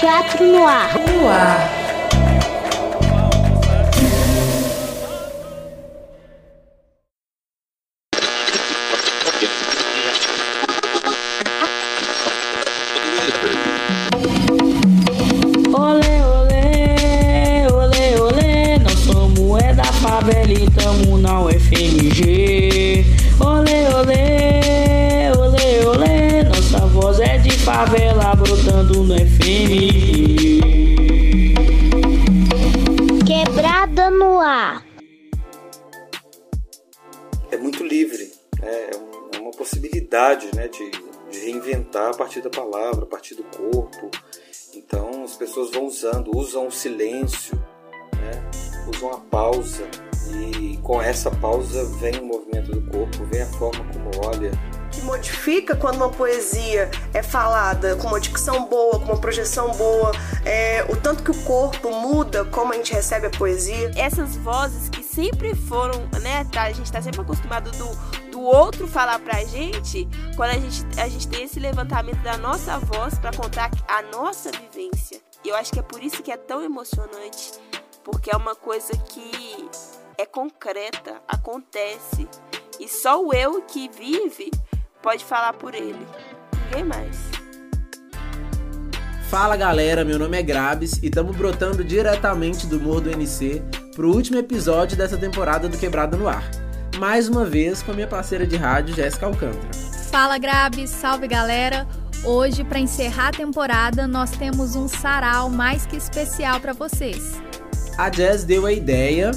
Teatro no ar. No ar. Favela e tamo na UFMG. Olê, olê, olê, olê, nossa voz é de favela brotando no FMG. Quebrada no ar. é muito livre, né? é, é uma possibilidade né, de, de reinventar a partir da palavra, a partir do corpo. Então as pessoas vão usando, usam o silêncio, né? usam a pausa e com essa pausa vem o movimento do corpo, vem a forma como olha. que modifica quando uma poesia é falada com uma dicção boa, com uma projeção boa, é, o tanto que o corpo muda como a gente recebe a poesia. essas vozes que sempre foram, né? tá, a gente tá sempre acostumado do, do outro falar pra gente, quando a gente, a gente tem esse levantamento da nossa voz pra contar a nossa vivência. E eu acho que é por isso que é tão emocionante, porque é uma coisa que é concreta, acontece. E só o eu que vive pode falar por ele. Ninguém mais. Fala galera, meu nome é Grabs e estamos brotando diretamente do Morro do NC pro último episódio dessa temporada do Quebrada no Ar. Mais uma vez com a minha parceira de rádio, Jéssica Alcântara. Fala Grabs, salve galera! Hoje, para encerrar a temporada, nós temos um sarau mais que especial para vocês. A Jazz deu a ideia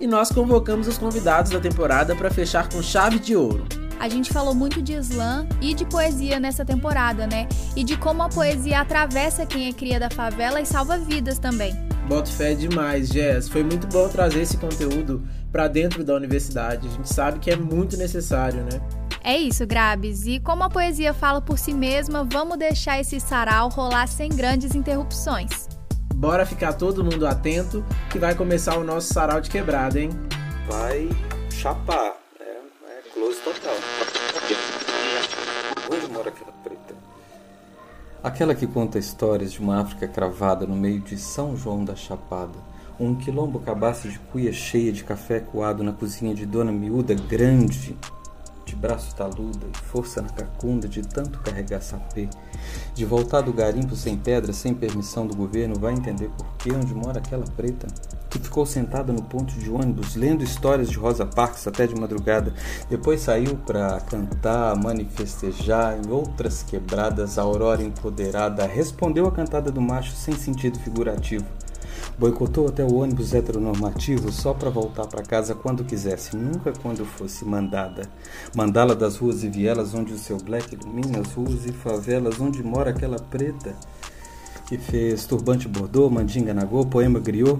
e nós convocamos os convidados da temporada para fechar com chave de ouro. A gente falou muito de slam e de poesia nessa temporada, né? E de como a poesia atravessa quem é cria da favela e salva vidas também. Boto fé demais, Jazz. Foi muito bom trazer esse conteúdo para dentro da universidade. A gente sabe que é muito necessário, né? É isso, Grabs. E como a poesia fala por si mesma, vamos deixar esse sarau rolar sem grandes interrupções. Bora ficar todo mundo atento que vai começar o nosso sarau de quebrada, hein? Vai chapar, né? é close total. Onde mora aquela preta? Aquela que conta histórias de uma África cravada no meio de São João da Chapada. Um quilombo cabaço de cuia cheia de café coado na cozinha de Dona Miúda grande, de braço taluda e força na cacunda de tanto carregar sapê. De voltar do garimpo sem pedra, sem permissão do governo, vai entender por que onde mora aquela preta que ficou sentada no ponto de ônibus lendo histórias de Rosa Parks até de madrugada. Depois saiu para cantar, manifestejar em outras quebradas. A aurora empoderada respondeu a cantada do macho sem sentido figurativo. Boicotou até o ônibus heteronormativo só para voltar para casa quando quisesse, nunca quando fosse mandada. Mandá-la das ruas e vielas onde o seu black ilumina as ruas e favelas onde mora aquela preta que fez turbante bordô, mandinga nagô, poema griot,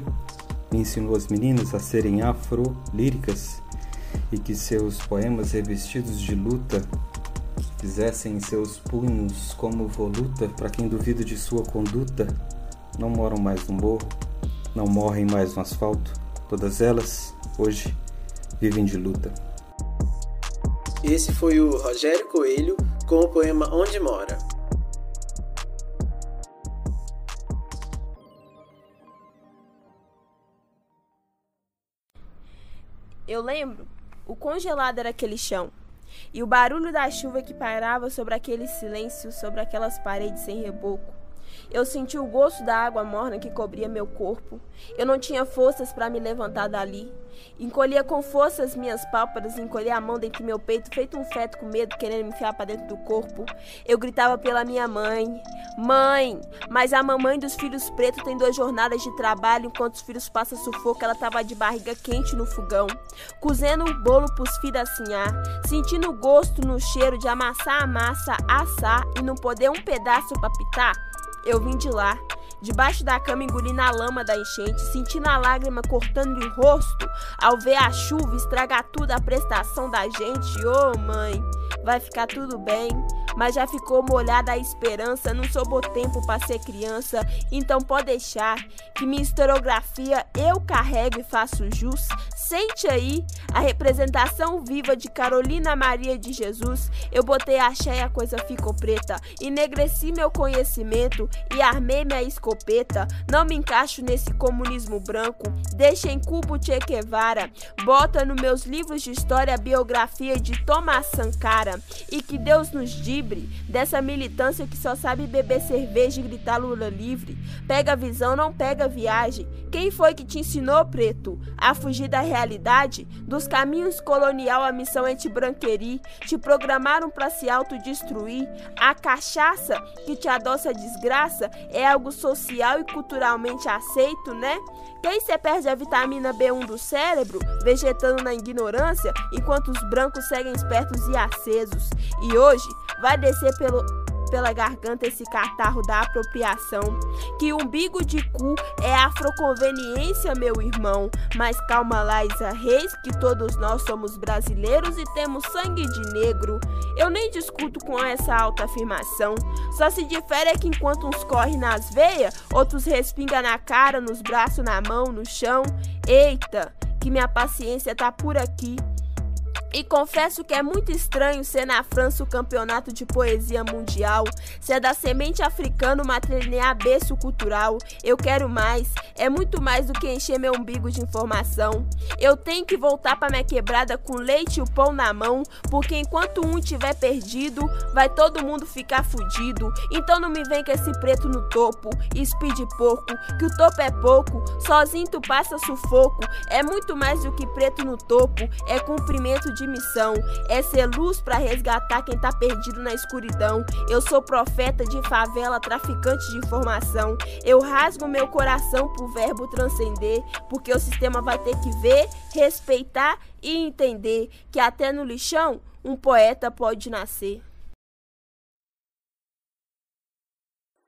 e ensinou as meninas a serem afro-líricas e que seus poemas revestidos de luta fizessem em seus punhos como voluta para quem duvida de sua conduta. Não moram mais no morro, não morrem mais no asfalto. Todas elas, hoje, vivem de luta. Esse foi o Rogério Coelho com o poema Onde Mora. Eu lembro o congelado era aquele chão. E o barulho da chuva que parava sobre aquele silêncio, sobre aquelas paredes sem reboco. Eu senti o gosto da água morna que cobria meu corpo. Eu não tinha forças para me levantar dali. Encolhia com força as minhas pálpebras, encolhia a mão dentro do meu peito, feito um feto com medo, querendo me enfiar para dentro do corpo. Eu gritava pela minha mãe: Mãe! Mas a mamãe dos filhos pretos tem duas jornadas de trabalho, enquanto os filhos passam sufoco, ela tava de barriga quente no fogão, cozendo um bolo pros filhos assinhar, sentindo o gosto no cheiro de amassar a massa, assar e não poder um pedaço pra pitar. Eu vim de lá, debaixo da cama engolindo a lama da enchente, sentindo a lágrima cortando o rosto, ao ver a chuva estragar tudo a prestação da gente. Ô oh, mãe, vai ficar tudo bem, mas já ficou molhada a esperança. Não sobrou tempo para ser criança, então pode deixar que minha historiografia eu carrego e faço jus. Sente aí a representação viva de Carolina Maria de Jesus. Eu botei axé e a coisa ficou preta. Enegreci meu conhecimento e armei minha escopeta. Não me encaixo nesse comunismo branco. Deixa em cubo Che Guevara. Bota nos meus livros de história a biografia de Thomas Sankara. E que Deus nos dessa militância que só sabe beber cerveja e gritar Lula livre. Pega visão, não pega viagem. Quem foi que te ensinou, preto, a fugir da realidade? Dos caminhos colonial, a missão é. Te programaram para se autodestruir. A cachaça que te adoça a desgraça é algo social e culturalmente aceito, né? Quem se perde a vitamina B1 do cérebro, vegetando na ignorância, enquanto os brancos seguem espertos e acesos. E hoje vai descer pelo pela garganta esse catarro da apropriação. Que umbigo de cu é afroconveniência, meu irmão. Mas calma lá, Isa Reis, que todos nós somos brasileiros e temos sangue de negro. Eu nem discuto com essa alta afirmação. Só se difere é que enquanto uns correm nas veias, outros respinga na cara, nos braços, na mão, no chão. Eita, que minha paciência tá por aqui. E confesso que é muito estranho ser na França o campeonato de poesia mundial, ser da semente africana uma treinear berço cultural. Eu quero mais, é muito mais do que encher meu umbigo de informação. Eu tenho que voltar para minha quebrada com leite e o pão na mão, porque enquanto um tiver perdido, vai todo mundo ficar fudido. Então não me vem com esse preto no topo, speed pouco, que o topo é pouco, sozinho tu passa sufoco. É muito mais do que preto no topo, é cumprimento de missão é ser luz para resgatar quem tá perdido na escuridão. Eu sou profeta de favela, traficante de informação. Eu rasgo meu coração pro verbo transcender, porque o sistema vai ter que ver, respeitar e entender que até no lixão um poeta pode nascer.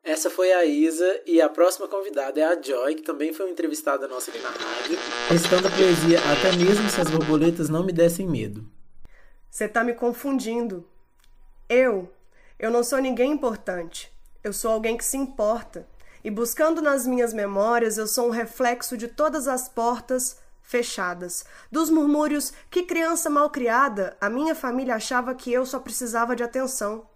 Essa foi a Isa e a próxima convidada é a Joy, que também foi uma entrevistada nossa aqui na rádio, recitando a poesia Até mesmo se as borboletas não me dessem medo. Você tá me confundindo. Eu, eu não sou ninguém importante. Eu sou alguém que se importa. E buscando nas minhas memórias, eu sou um reflexo de todas as portas fechadas, dos murmúrios que criança mal criada, a minha família achava que eu só precisava de atenção.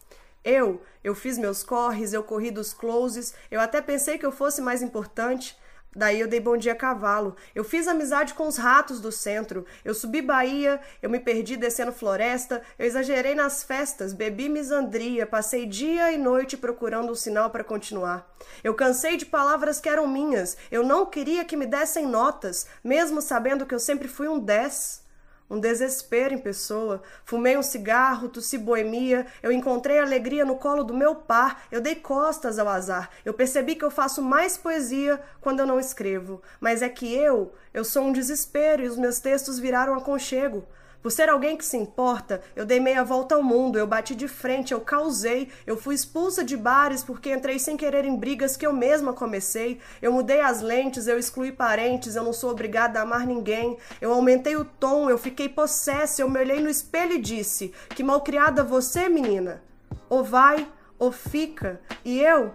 Eu, eu fiz meus corres, eu corri dos closes, eu até pensei que eu fosse mais importante. Daí eu dei bom dia a cavalo. Eu fiz amizade com os ratos do centro. Eu subi Bahia, eu me perdi descendo floresta, eu exagerei nas festas, bebi misandria, passei dia e noite procurando um sinal para continuar. Eu cansei de palavras que eram minhas. Eu não queria que me dessem notas, mesmo sabendo que eu sempre fui um dez um desespero em pessoa. Fumei um cigarro, tossi boemia, eu encontrei alegria no colo do meu par, eu dei costas ao azar. Eu percebi que eu faço mais poesia quando eu não escrevo. Mas é que eu, eu sou um desespero e os meus textos viraram aconchego. Por ser alguém que se importa, eu dei meia volta ao mundo, eu bati de frente, eu causei, eu fui expulsa de bares porque entrei sem querer em brigas que eu mesma comecei, eu mudei as lentes, eu excluí parentes, eu não sou obrigada a amar ninguém, eu aumentei o tom, eu fiquei possessa, eu me olhei no espelho e disse: Que malcriada você, menina! Ou vai, ou fica, e eu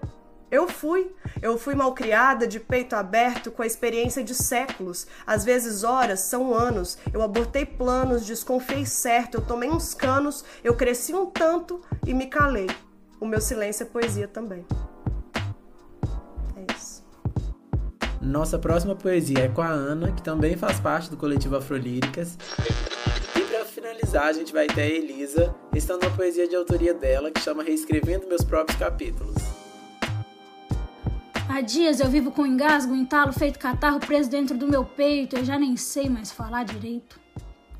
eu fui. Eu fui malcriada, de peito aberto, com a experiência de séculos. Às vezes horas, são anos. Eu abortei planos, desconfiei certo, eu tomei uns canos, eu cresci um tanto e me calei. O meu silêncio é poesia também. É isso. Nossa próxima poesia é com a Ana, que também faz parte do coletivo Afrolíricas. E para finalizar, a gente vai ter a Elisa, estando uma poesia de autoria dela que chama Reescrevendo Meus Próprios Capítulos. Há dias eu vivo com engasgo, entalo feito catarro preso dentro do meu peito, eu já nem sei mais falar direito.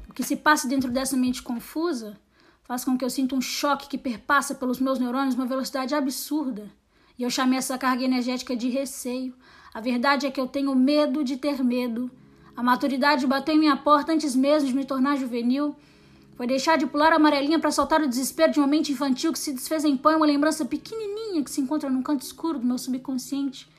O que se passa dentro dessa mente confusa faz com que eu sinta um choque que perpassa pelos meus neurônios uma velocidade absurda. E eu chamei essa carga energética de receio. A verdade é que eu tenho medo de ter medo. A maturidade bateu em minha porta antes mesmo de me tornar juvenil. Foi deixar de pular a amarelinha para soltar o desespero de uma mente infantil que se desfez em pão, uma lembrança pequenininha que se encontra num canto escuro do meu subconsciente.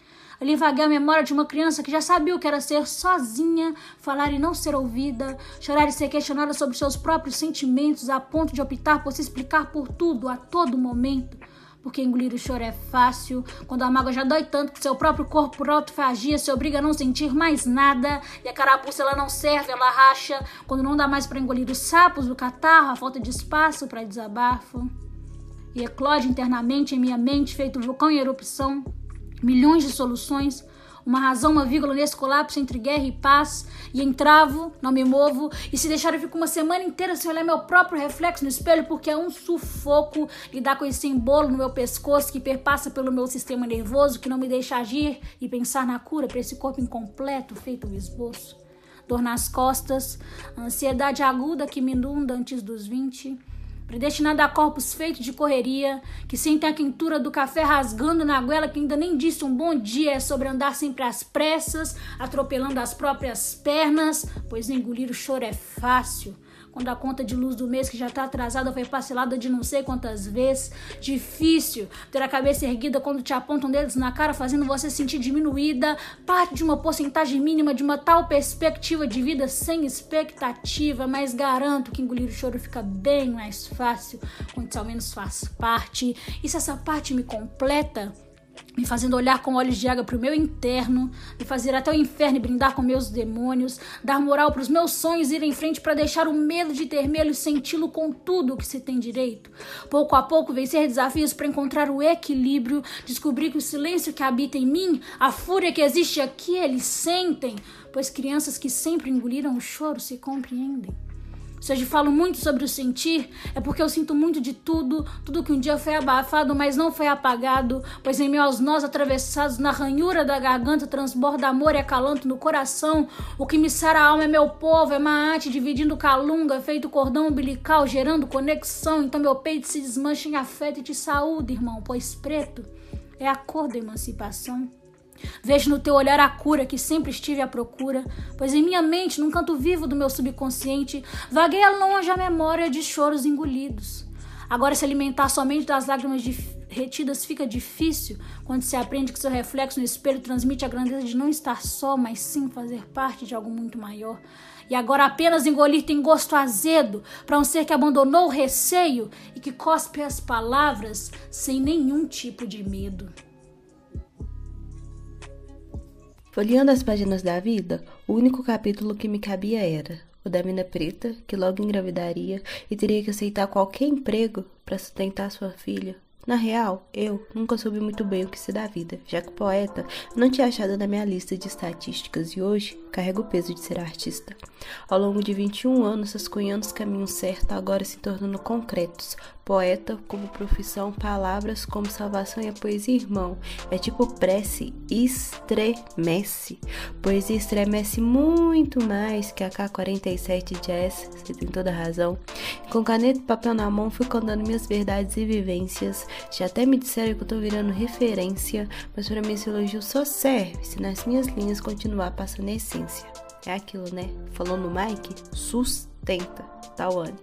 Lhe vaguei a memória de uma criança que já sabia o que era ser sozinha, falar e não ser ouvida, chorar e ser questionada sobre seus próprios sentimentos, a ponto de optar por se explicar por tudo, a todo momento. Porque engolir o choro é fácil, quando a mágoa já dói tanto que seu próprio corpo por autofagia se obriga a não sentir mais nada, e a carapuça ela não serve, ela racha, quando não dá mais para engolir os sapos, o catarro, a falta de espaço para desabafo. E eclode internamente em minha mente, feito vulcão em erupção, milhões de soluções, uma razão, uma vírgula nesse colapso entre guerra e paz, e entravo, não me movo, e se deixar eu fico uma semana inteira sem olhar meu próprio reflexo no espelho, porque é um sufoco lidar com esse embolo no meu pescoço que perpassa pelo meu sistema nervoso, que não me deixa agir e pensar na cura para esse corpo incompleto feito um esboço. Dor nas costas, ansiedade aguda que me inunda antes dos 20 predestinada a corpos feitos de correria, que sentem a quentura do café rasgando na goela, que ainda nem disse um bom dia, é sobre andar sempre às pressas, atropelando as próprias pernas, pois engolir o choro é fácil quando a conta de luz do mês que já está atrasada foi parcelada de não sei quantas vezes. Difícil ter a cabeça erguida quando te apontam dedos na cara, fazendo você sentir diminuída. Parte de uma porcentagem mínima de uma tal perspectiva de vida sem expectativa, mas garanto que engolir o choro fica bem mais fácil quando isso ao menos faz parte. E se essa parte me completa, me fazendo olhar com olhos de água para o meu interno, me fazer até o inferno e brindar com meus demônios, dar moral para os meus sonhos ir em frente para deixar o medo de ter medo e senti-lo com tudo o que se tem direito. Pouco a pouco vencer desafios para encontrar o equilíbrio, descobrir que o silêncio que habita em mim, a fúria que existe aqui, eles sentem, pois crianças que sempre engoliram o choro se compreendem. Se hoje falo muito sobre o sentir, é porque eu sinto muito de tudo, tudo que um dia foi abafado, mas não foi apagado, pois em aos nós atravessados na ranhura da garganta transborda amor e acalanto no coração. O que me sara a alma é meu povo, é maate dividindo calunga, feito cordão umbilical, gerando conexão. Então meu peito se desmancha em afeto e te saúde, irmão, pois preto é a cor da emancipação. Vejo no teu olhar a cura que sempre estive à procura, pois em minha mente, num canto vivo do meu subconsciente, vagueia longe a memória de choros engolidos. Agora, se alimentar somente das lágrimas retidas fica difícil quando se aprende que seu reflexo no espelho transmite a grandeza de não estar só, mas sim fazer parte de algo muito maior. E agora apenas engolir tem gosto azedo para um ser que abandonou o receio e que cospe as palavras sem nenhum tipo de medo. Folheando as páginas da vida, o único capítulo que me cabia era o da mina preta, que logo engravidaria e teria que aceitar qualquer emprego para sustentar sua filha. Na real, eu nunca soube muito bem o que se dá vida, já que poeta não tinha achado na minha lista de estatísticas e hoje carrego o peso de ser artista. Ao longo de 21 anos, rascunhando os caminhos certos, agora se tornando concretos, Poeta como profissão, palavras como salvação e a poesia, irmão. É tipo prece, estremece. Poesia estremece muito mais que a K-47 Jazz, você tem toda razão. Com caneta e papel na mão, fui contando minhas verdades e vivências. Já até me disseram que eu tô virando referência, mas para mim esse elogio só serve se nas minhas linhas continuar passando a essência. É aquilo, né? Falou no Mike? Sustenta. Tawane.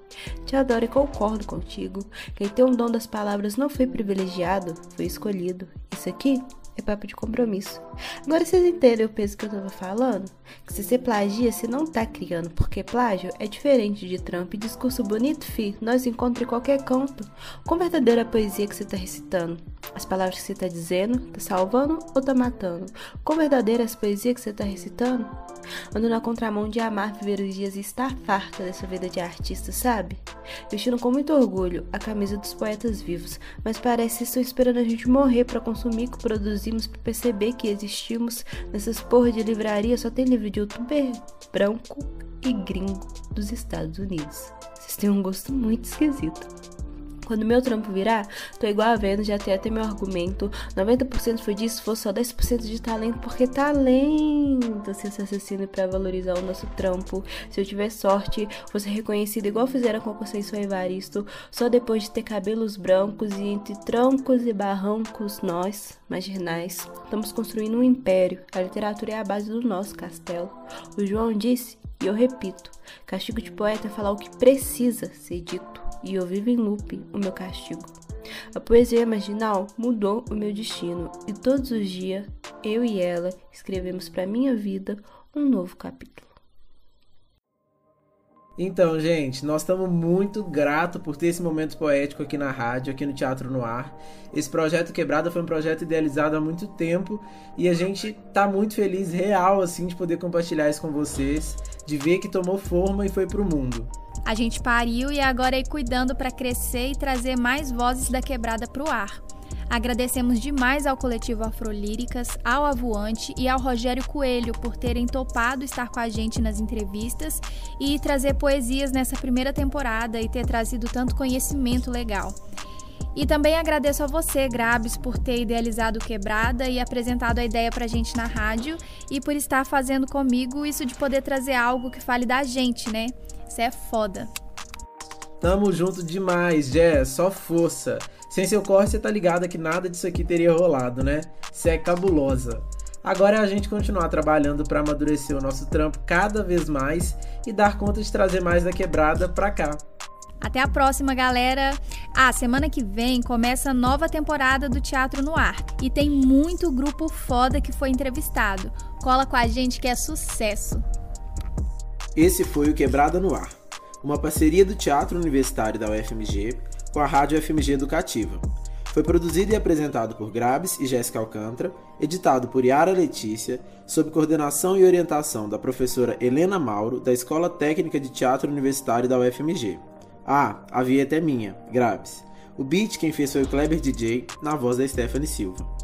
Te adoro e concordo contigo. Quem tem o dom das palavras não foi privilegiado, foi escolhido. Isso aqui é papo de compromisso. Agora vocês entendem o peso que eu tava falando? Que se você plagia, você não tá criando, porque plágio é diferente de trampo e discurso bonito, fi, nós encontramos em qualquer canto. Com verdadeira poesia que você tá recitando. As palavras que você tá dizendo, tá salvando ou tá matando? Com verdadeira as poesias que você tá recitando? Ando na contramão de amar viver os dias e estar farta dessa vida de artista, sabe? Vestindo com muito orgulho a camisa dos poetas vivos, mas parece que estão esperando a gente morrer para consumir que produzimos para perceber que existimos nessas porra de livraria só tem livro de youtuber branco e gringo dos Estados Unidos. Vocês têm um gosto muito esquisito. Quando meu trampo virar, tô igual a Vênus, já tem até meu argumento. 90% foi disso, fosse só 10% de talento, porque talento se assassino para valorizar o nosso trampo. Se eu tiver sorte, fosse reconhecido igual fizeram com Conceição Evaristo, só depois de ter cabelos brancos e entre troncos e barrancos, nós, marginais, estamos construindo um império. A literatura é a base do nosso castelo. O João disse, e eu repito, castigo de poeta é falar o que precisa ser dito e eu vivo em loop o meu castigo. A poesia marginal mudou o meu destino e todos os dias eu e ela escrevemos para minha vida um novo capítulo. Então, gente, nós estamos muito gratos por ter esse momento poético aqui na rádio, aqui no Teatro no Ar. Esse projeto Quebrada foi um projeto idealizado há muito tempo e a gente tá muito feliz, real, assim, de poder compartilhar isso com vocês, de ver que tomou forma e foi pro mundo. A gente pariu e agora é cuidando para crescer e trazer mais vozes da quebrada pro ar. Agradecemos demais ao coletivo Afrolíricas, ao Avoante e ao Rogério Coelho por terem topado estar com a gente nas entrevistas e trazer poesias nessa primeira temporada e ter trazido tanto conhecimento legal. E também agradeço a você, Grabs, por ter idealizado Quebrada e apresentado a ideia pra gente na rádio e por estar fazendo comigo isso de poder trazer algo que fale da gente, né? Isso é foda. Tamo junto demais, Jess, só força. Sem seu corre, você tá ligada que nada disso aqui teria rolado, né? Você é cabulosa. Agora é a gente continuar trabalhando para amadurecer o nosso trampo cada vez mais e dar conta de trazer mais da quebrada pra cá. Até a próxima, galera! Ah, semana que vem começa a nova temporada do Teatro no Ar e tem muito grupo foda que foi entrevistado. Cola com a gente que é sucesso! Esse foi o Quebrada no Ar uma parceria do Teatro Universitário da UFMG com a Rádio UFMG Educativa. Foi produzido e apresentado por Grabes e Jéssica Alcântara, editado por Yara Letícia, sob coordenação e orientação da professora Helena Mauro, da Escola Técnica de Teatro Universitário da UFMG. Ah, a vinheta é minha, Grabes. O beat quem fez foi o Kleber DJ, na voz da Stephanie Silva.